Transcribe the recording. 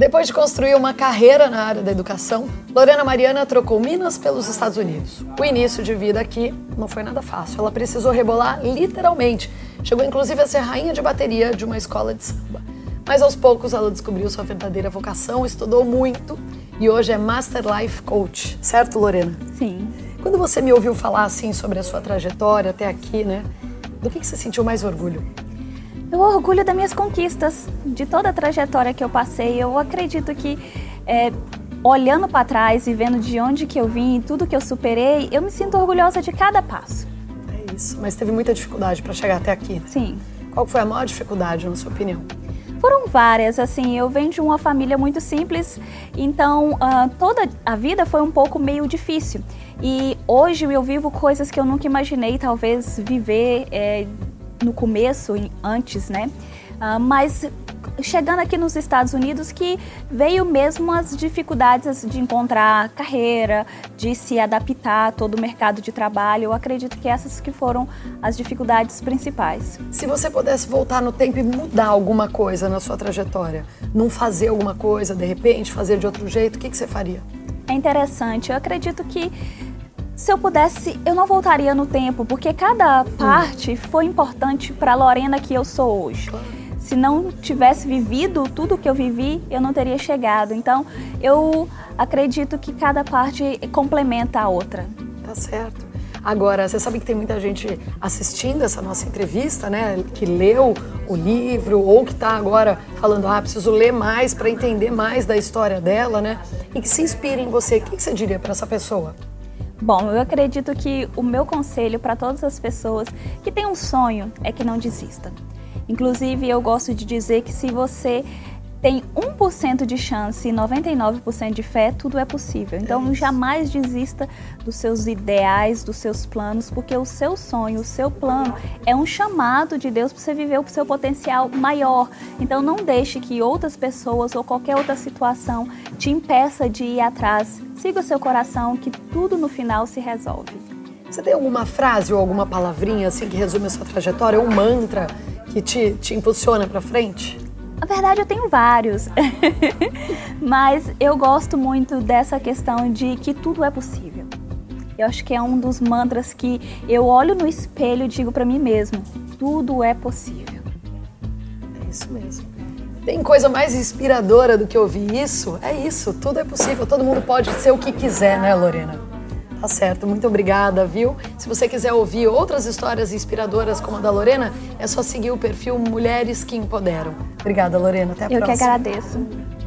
Depois de construir uma carreira na área da educação, Lorena Mariana trocou Minas pelos Estados Unidos. O início de vida aqui não foi nada fácil. Ela precisou rebolar literalmente. Chegou inclusive a ser rainha de bateria de uma escola de samba. Mas aos poucos ela descobriu sua verdadeira vocação, estudou muito e hoje é Master Life Coach. Certo, Lorena? Sim. Quando você me ouviu falar assim sobre a sua trajetória até aqui, né? Do que você sentiu mais orgulho? Eu orgulho das minhas conquistas, de toda a trajetória que eu passei. Eu acredito que é, olhando para trás e vendo de onde que eu vim e tudo que eu superei, eu me sinto orgulhosa de cada passo. É isso. Mas teve muita dificuldade para chegar até aqui. Né? Sim. Qual foi a maior dificuldade, na sua opinião? Foram várias, assim, eu venho de uma família muito simples, então uh, toda a vida foi um pouco meio difícil. E hoje eu vivo coisas que eu nunca imaginei, talvez, viver é, no começo, antes, né? Uh, mas chegando aqui nos Estados Unidos que veio mesmo as dificuldades de encontrar carreira, de se adaptar a todo o mercado de trabalho. Eu acredito que essas que foram as dificuldades principais. Se você pudesse voltar no tempo e mudar alguma coisa na sua trajetória, não fazer alguma coisa, de repente, fazer de outro jeito, o que, que você faria? É interessante. Eu acredito que se eu pudesse, eu não voltaria no tempo, porque cada parte foi importante para a Lorena que eu sou hoje. Se não tivesse vivido tudo que eu vivi, eu não teria chegado. Então, eu acredito que cada parte complementa a outra. Tá certo. Agora, você sabe que tem muita gente assistindo essa nossa entrevista, né? Que leu o livro ou que está agora falando, ah, preciso ler mais para entender mais da história dela, né? E que se inspira em você. O que você diria para essa pessoa? Bom, eu acredito que o meu conselho para todas as pessoas que têm um sonho é que não desista. Inclusive, eu gosto de dizer que se você tem 1% de chance e 99% de fé, tudo é possível. Então, é jamais desista dos seus ideais, dos seus planos, porque o seu sonho, o seu plano é um chamado de Deus para você viver o seu potencial maior. Então, não deixe que outras pessoas ou qualquer outra situação te impeça de ir atrás. Siga o seu coração, que tudo no final se resolve. Você tem alguma frase ou alguma palavrinha assim que resume a sua trajetória, um mantra que te, te impulsiona para frente? Na verdade, eu tenho vários, mas eu gosto muito dessa questão de que tudo é possível. Eu acho que é um dos mantras que eu olho no espelho e digo para mim mesmo: tudo é possível. É isso mesmo. Tem coisa mais inspiradora do que ouvir isso? É isso, tudo é possível, todo mundo pode ser o que quiser, né, Lorena? Tá certo, muito obrigada, viu? Se você quiser ouvir outras histórias inspiradoras como a da Lorena, é só seguir o perfil Mulheres que Empoderam. Obrigada, Lorena. Até a Eu próxima. Eu que agradeço.